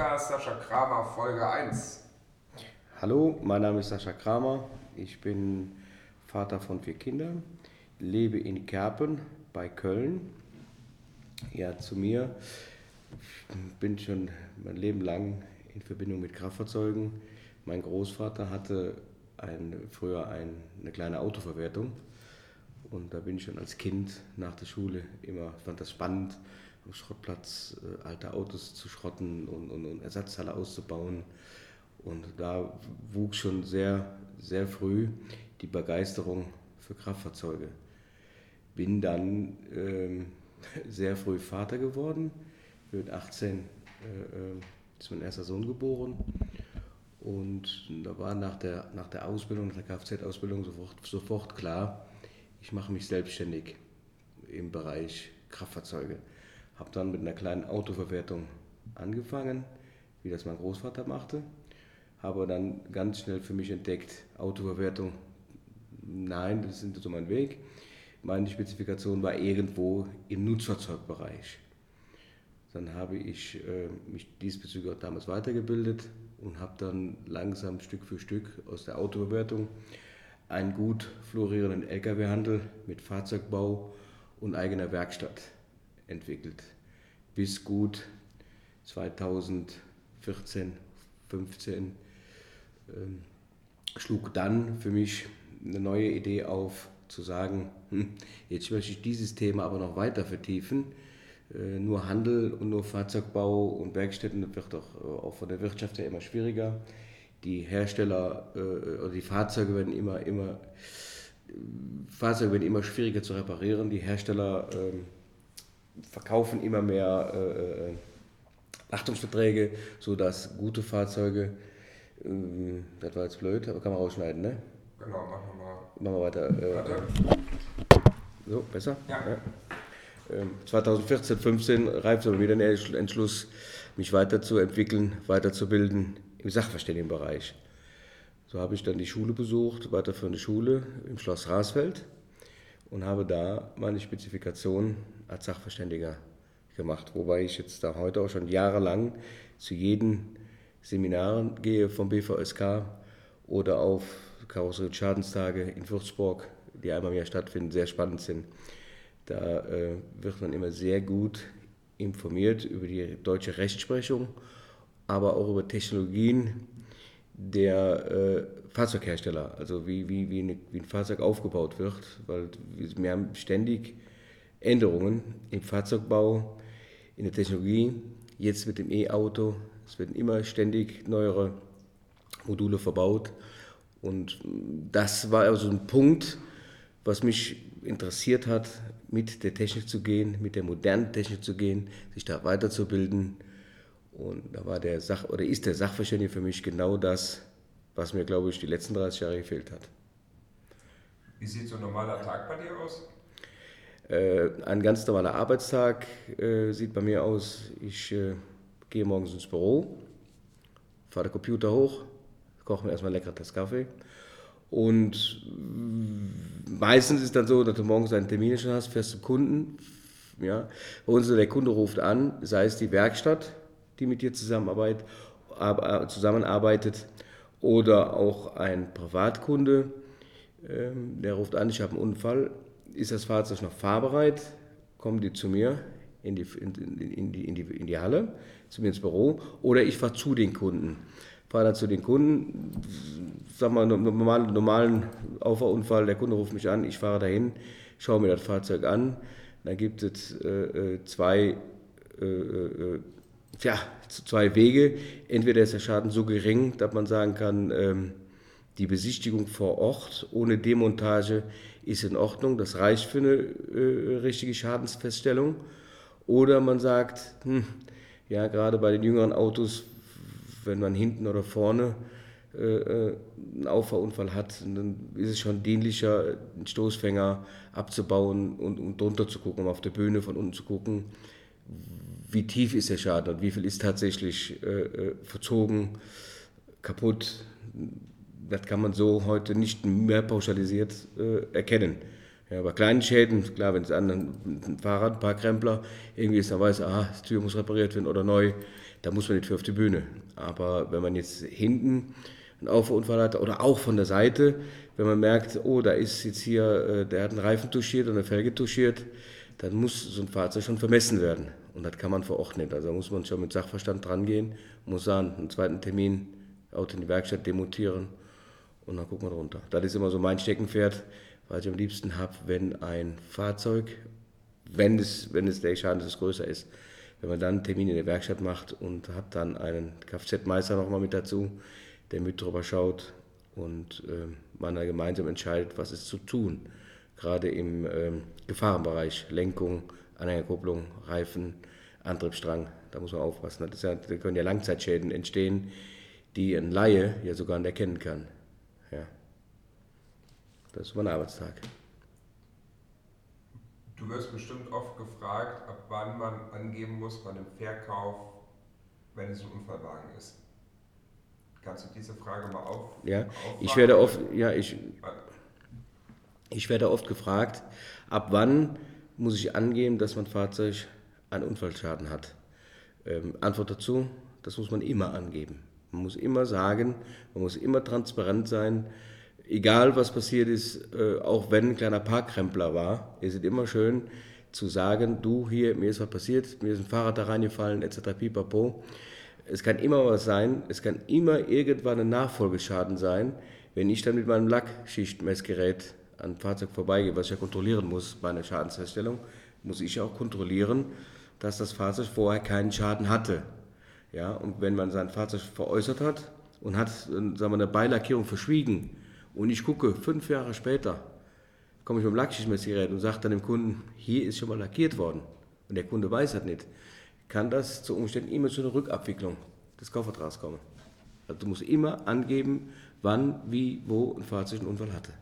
Podcast Sascha Kramer, Folge 1. Hallo, mein Name ist Sascha Kramer. Ich bin Vater von vier Kindern, lebe in Kerpen bei Köln. Ja, zu mir. Ich bin schon mein Leben lang in Verbindung mit Kraftfahrzeugen. Mein Großvater hatte ein, früher ein, eine kleine Autoverwertung. Und da bin ich schon als Kind nach der Schule immer, fand das spannend, Schrottplatz äh, alte Autos zu schrotten und, und, und Ersatzteile auszubauen. Und da wuchs schon sehr, sehr früh die Begeisterung für Kraftfahrzeuge. Bin dann ähm, sehr früh Vater geworden. Mit 18 äh, äh, ist mein erster Sohn geboren. Und da war nach der, nach der Ausbildung, nach der Kfz-Ausbildung sofort, sofort klar, ich mache mich selbstständig im Bereich Kraftfahrzeuge. Habe dann mit einer kleinen Autoverwertung angefangen, wie das mein Großvater machte. Habe dann ganz schnell für mich entdeckt, Autoverwertung, nein, das ist nicht so mein Weg. Meine Spezifikation war irgendwo im Nutzfahrzeugbereich. Dann habe ich äh, mich diesbezüglich auch damals weitergebildet und habe dann langsam Stück für Stück aus der Autoverwertung einen gut florierenden Lkw-Handel mit Fahrzeugbau und eigener Werkstatt entwickelt. Bis gut 2014, 15 ähm, schlug dann für mich eine neue Idee auf, zu sagen, hm, jetzt möchte ich dieses Thema aber noch weiter vertiefen. Äh, nur Handel und nur Fahrzeugbau und Werkstätten wird doch äh, auch von der Wirtschaft her immer schwieriger die Hersteller äh, oder die Fahrzeuge werden immer, immer, Fahrzeuge werden immer schwieriger zu reparieren. Die Hersteller äh, verkaufen immer mehr äh, äh Achtungsverträge, sodass gute Fahrzeuge, äh, das war jetzt blöd, aber kann man rausschneiden, ne? Genau, machen wir mal. Machen wir weiter. Äh. So, besser? Ja. ja. 2014, 15 reift aber wieder der Entschluss, mich weiterzuentwickeln, weiterzubilden im Sachverständigenbereich. So habe ich dann die Schule besucht, weiterführende Schule im Schloss Rasfeld und habe da meine Spezifikation als Sachverständiger gemacht, wobei ich jetzt da heute auch schon jahrelang zu jeden Seminaren gehe vom BVSK oder auf Karosserie- Schadenstage in Würzburg, die einmal im Jahr stattfinden, sehr spannend sind. Da äh, wird man immer sehr gut informiert über die deutsche Rechtsprechung aber auch über Technologien der äh, Fahrzeughersteller, also wie, wie, wie, eine, wie, ein Fahrzeug aufgebaut wird, weil wir haben ständig Änderungen im Fahrzeugbau, in der Technologie, jetzt mit dem E-Auto, es werden immer ständig neuere Module verbaut. Und das war also ein Punkt, was mich interessiert hat, mit der Technik zu gehen, mit der modernen Technik zu gehen, sich da weiterzubilden und da war der Sach oder ist der Sachverständige für mich genau das, was mir, glaube ich, die letzten 30 Jahre gefehlt hat. Wie sieht so ein normaler Tag bei dir aus? Äh, ein ganz normaler Arbeitstag äh, sieht bei mir aus. Ich äh, gehe morgens ins Büro, fahre den Computer hoch, koche mir erstmal lecker das Kaffee. Und meistens ist dann so, dass du morgens einen Termin schon hast, fährst zum Kunden. Ja. Bei uns der Kunde ruft an, sei es die Werkstatt, die mit dir zusammenarbeitet, äh, zusammenarbeitet oder auch ein Privatkunde, ähm, der ruft an, ich habe einen Unfall, ist das Fahrzeug noch fahrbereit, kommen die zu mir in die, in, in, die, in, die, in die Halle, zu mir ins Büro oder ich fahre zu den Kunden. Fahre dann zu den Kunden, sag mal, normalen, normalen Auffahrunfall, der Kunde ruft mich an, ich fahre dahin, schaue mir das Fahrzeug an, dann gibt es äh, äh zwei äh, äh tja, zwei Wege. Entweder ist der Schaden so gering, dass man sagen kann, ähm, die Besichtigung vor Ort ohne Demontage ist in Ordnung, das reicht für eine äh, richtige Schadensfeststellung. Oder man sagt, hm, ja, gerade bei den jüngeren Autos, wenn man hinten oder vorne äh, äh einen Auffahrunfall hat, dann ist es schon dienlicher, einen Stoßfänger abzubauen und, und drunter zu gucken, um auf der Bühne von unten zu gucken, wie tief ist der Schaden und wie viel ist tatsächlich äh, äh, verzogen, kaputt. Das kann man so heute nicht mehr pauschalisiert äh, erkennen. Ja, bei kleinen Schäden, klar, wenn es an ein Fahrrad, ein paar Krempler irgendwie ist, dann weiß, ah, die Tür muss repariert werden oder neu, da muss man nicht für auf die Bühne. Aber wenn man jetzt hinten einen Auffahrunfall hat oder auch von der Seite, wenn man merkt, oh, da ist jetzt hier, äh, der hat einen Reifen touchiert oder eine Felge touchiert, dann muss so ein Fahrzeug schon vermessen werden. Und das kann man nicht. Also muss man schon mit Sachverstand drangehen, muss sagen, einen zweiten Termin, Auto in die Werkstatt demontieren und dann gucken wir runter. Das ist immer so mein Steckenpferd, was ich am liebsten habe, wenn ein Fahrzeug, wenn es, wenn es der Schaden ist, größer ist, wenn man dann einen Termin in der Werkstatt macht und hat dann einen Kfz-Meister nochmal mit dazu, der mit drüber schaut und äh, man da gemeinsam entscheidet, was ist zu tun. Gerade im äh, Gefahrenbereich, Lenkung, Anhängerkupplung, Reifen, Antriebsstrang, da muss man aufpassen. Das ja, da können ja Langzeitschäden entstehen, die ein Laie ja sogar nicht erkennen kann. Ja. Das ist mein Arbeitstag. Du wirst bestimmt oft gefragt, ab wann man angeben muss bei einem Verkauf, wenn es ein Unfallwagen ist. Kannst du diese Frage mal auf? Ja, ich werde oft, ja, ich, ich werde oft gefragt, ab wann muss ich angeben, dass mein Fahrzeug einen Unfallschaden hat. Ähm, Antwort dazu, das muss man immer angeben. Man muss immer sagen, man muss immer transparent sein, egal was passiert ist, äh, auch wenn ein kleiner Parkkrempler war, ist es immer schön zu sagen, du hier, mir ist was passiert, mir ist ein Fahrrad da reingefallen, etc. pipapo. Es kann immer was sein, es kann immer irgendwann ein Nachfolgeschaden sein, wenn ich dann mit meinem Lackschichtmessgerät an Fahrzeug vorbeigehe, was ich ja kontrollieren muss bei einer Schadensfeststellung, muss ich auch kontrollieren, dass das Fahrzeug vorher keinen Schaden hatte. Ja, und wenn man sein Fahrzeug veräußert hat und hat sagen wir, eine Beilackierung verschwiegen und ich gucke fünf Jahre später, komme ich mit dem Lackschichtmessgerät und sage dann dem Kunden, hier ist schon mal lackiert worden und der Kunde weiß das nicht, kann das zu Umständen immer zu einer Rückabwicklung des Kaufvertrags kommen. Also du musst immer angeben, wann, wie, wo ein Fahrzeug einen Unfall hatte.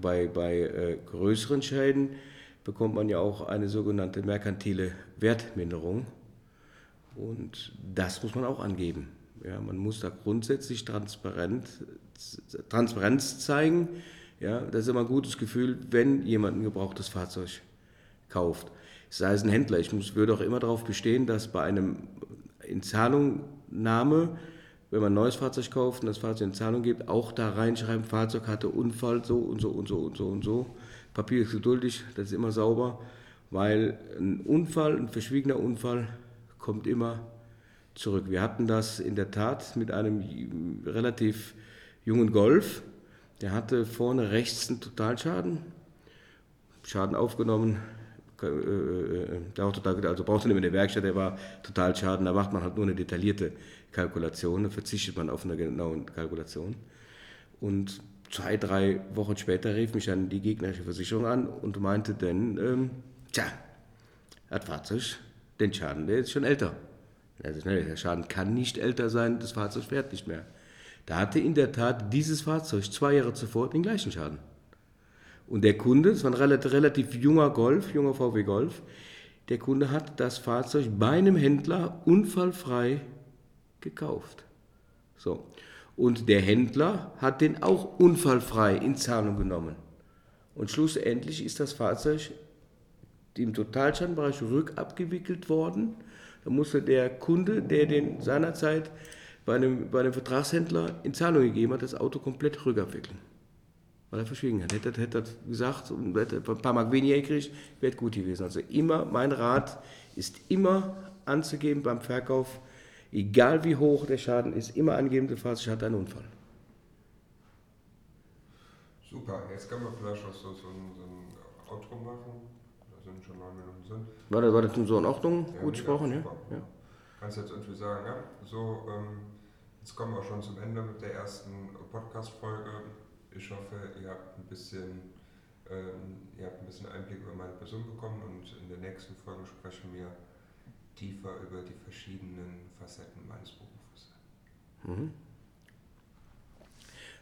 Bei, bei äh, größeren Schäden bekommt man ja auch eine sogenannte merkantile Wertminderung. Und das muss man auch angeben. Ja, man muss da grundsätzlich Transparenz zeigen. Ja, das ist immer ein gutes Gefühl, wenn jemand ein gebrauchtes Fahrzeug kauft sei es ein Händler. Ich muss, würde auch immer darauf bestehen, dass bei einem Inzahlungnahme, wenn man ein neues Fahrzeug kauft und das Fahrzeug in Zahlung gibt, auch da reinschreiben, Fahrzeug hatte Unfall, so und so und so und so und so. Papier ist geduldig, das ist immer sauber, weil ein Unfall, ein verschwiegener Unfall kommt immer zurück. Wir hatten das in der Tat mit einem relativ jungen Golf, der hatte vorne rechts einen Totalschaden, Schaden aufgenommen, der auch total, also braucht man nicht mehr eine Werkstatt, der war total schaden, da macht man halt nur eine detaillierte Kalkulation, da verzichtet man auf eine genaue Kalkulation. Und zwei, drei Wochen später rief mich dann die gegnerische Versicherung an und meinte dann, ähm, tja, das Fahrzeug, den Schaden, der ist schon älter. Also, der Schaden kann nicht älter sein, das Fahrzeug fährt nicht mehr. Da hatte in der Tat dieses Fahrzeug zwei Jahre zuvor den gleichen Schaden. Und der Kunde, das war ein relativ, relativ junger Golf, junger VW Golf, der Kunde hat das Fahrzeug bei einem Händler unfallfrei gekauft. So. Und der Händler hat den auch unfallfrei in Zahlung genommen. Und schlussendlich ist das Fahrzeug im Totalschadenbereich rückabgewickelt worden. Da musste der Kunde, der den seinerzeit bei einem, bei einem Vertragshändler in Zahlung gegeben hat, das Auto komplett rückabwickeln weil er verschwiegen hat. Hätte, er gesagt und hätte ein paar Mark weniger gekriegt, wäre gut gewesen. Also immer, mein Rat ist immer anzugeben beim Verkauf, egal wie hoch der Schaden ist, immer angeben, der Fahrzeug hat einen Unfall. Super, jetzt können wir vielleicht auch so, so, ein, so ein Outro machen. Da sind schon neun Minuten sind. War das, war das so in Ordnung? Ja, gut gesprochen, ja? ja? Kannst jetzt irgendwie sagen, ja? So, ähm, jetzt kommen wir schon zum Ende mit der ersten Podcast-Folge. Ich hoffe, ihr habt ein bisschen, ähm, ihr habt ein bisschen Einblick über meine Person bekommen und in der nächsten Folge sprechen wir tiefer über die verschiedenen Facetten meines Berufes. Mhm.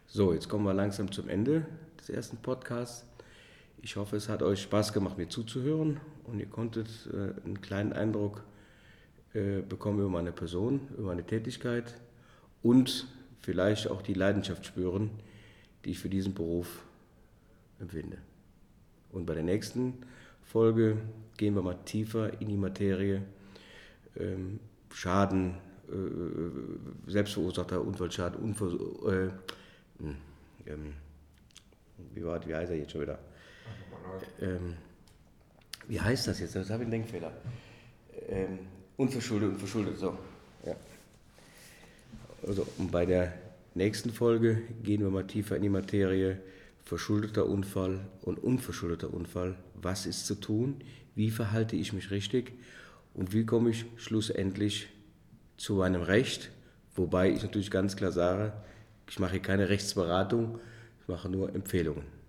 So, jetzt kommen wir langsam zum Ende des ersten Podcasts. Ich hoffe, es hat euch Spaß gemacht, mir zuzuhören und ihr konntet äh, einen kleinen Eindruck äh, bekommen über meine Person, über meine Tätigkeit und vielleicht auch die Leidenschaft spüren, die ich für diesen Beruf empfinde. Und bei der nächsten Folge gehen wir mal tiefer in die Materie. Ähm, Schaden, äh, selbstverursachter Unfallschaden, Unver äh, hm, ähm, wie, war, wie heißt er jetzt schon wieder? Ähm, wie heißt das jetzt? Das habe ich einen Denkfehler. Ähm, unverschuldet, unverschuldet, so. Ja. Also, und bei der nächsten Folge gehen wir mal tiefer in die Materie. Verschuldeter Unfall und unverschuldeter Unfall. Was ist zu tun? Wie verhalte ich mich richtig? Und wie komme ich schlussendlich zu meinem Recht? Wobei ich natürlich ganz klar sage, ich mache keine Rechtsberatung, ich mache nur Empfehlungen.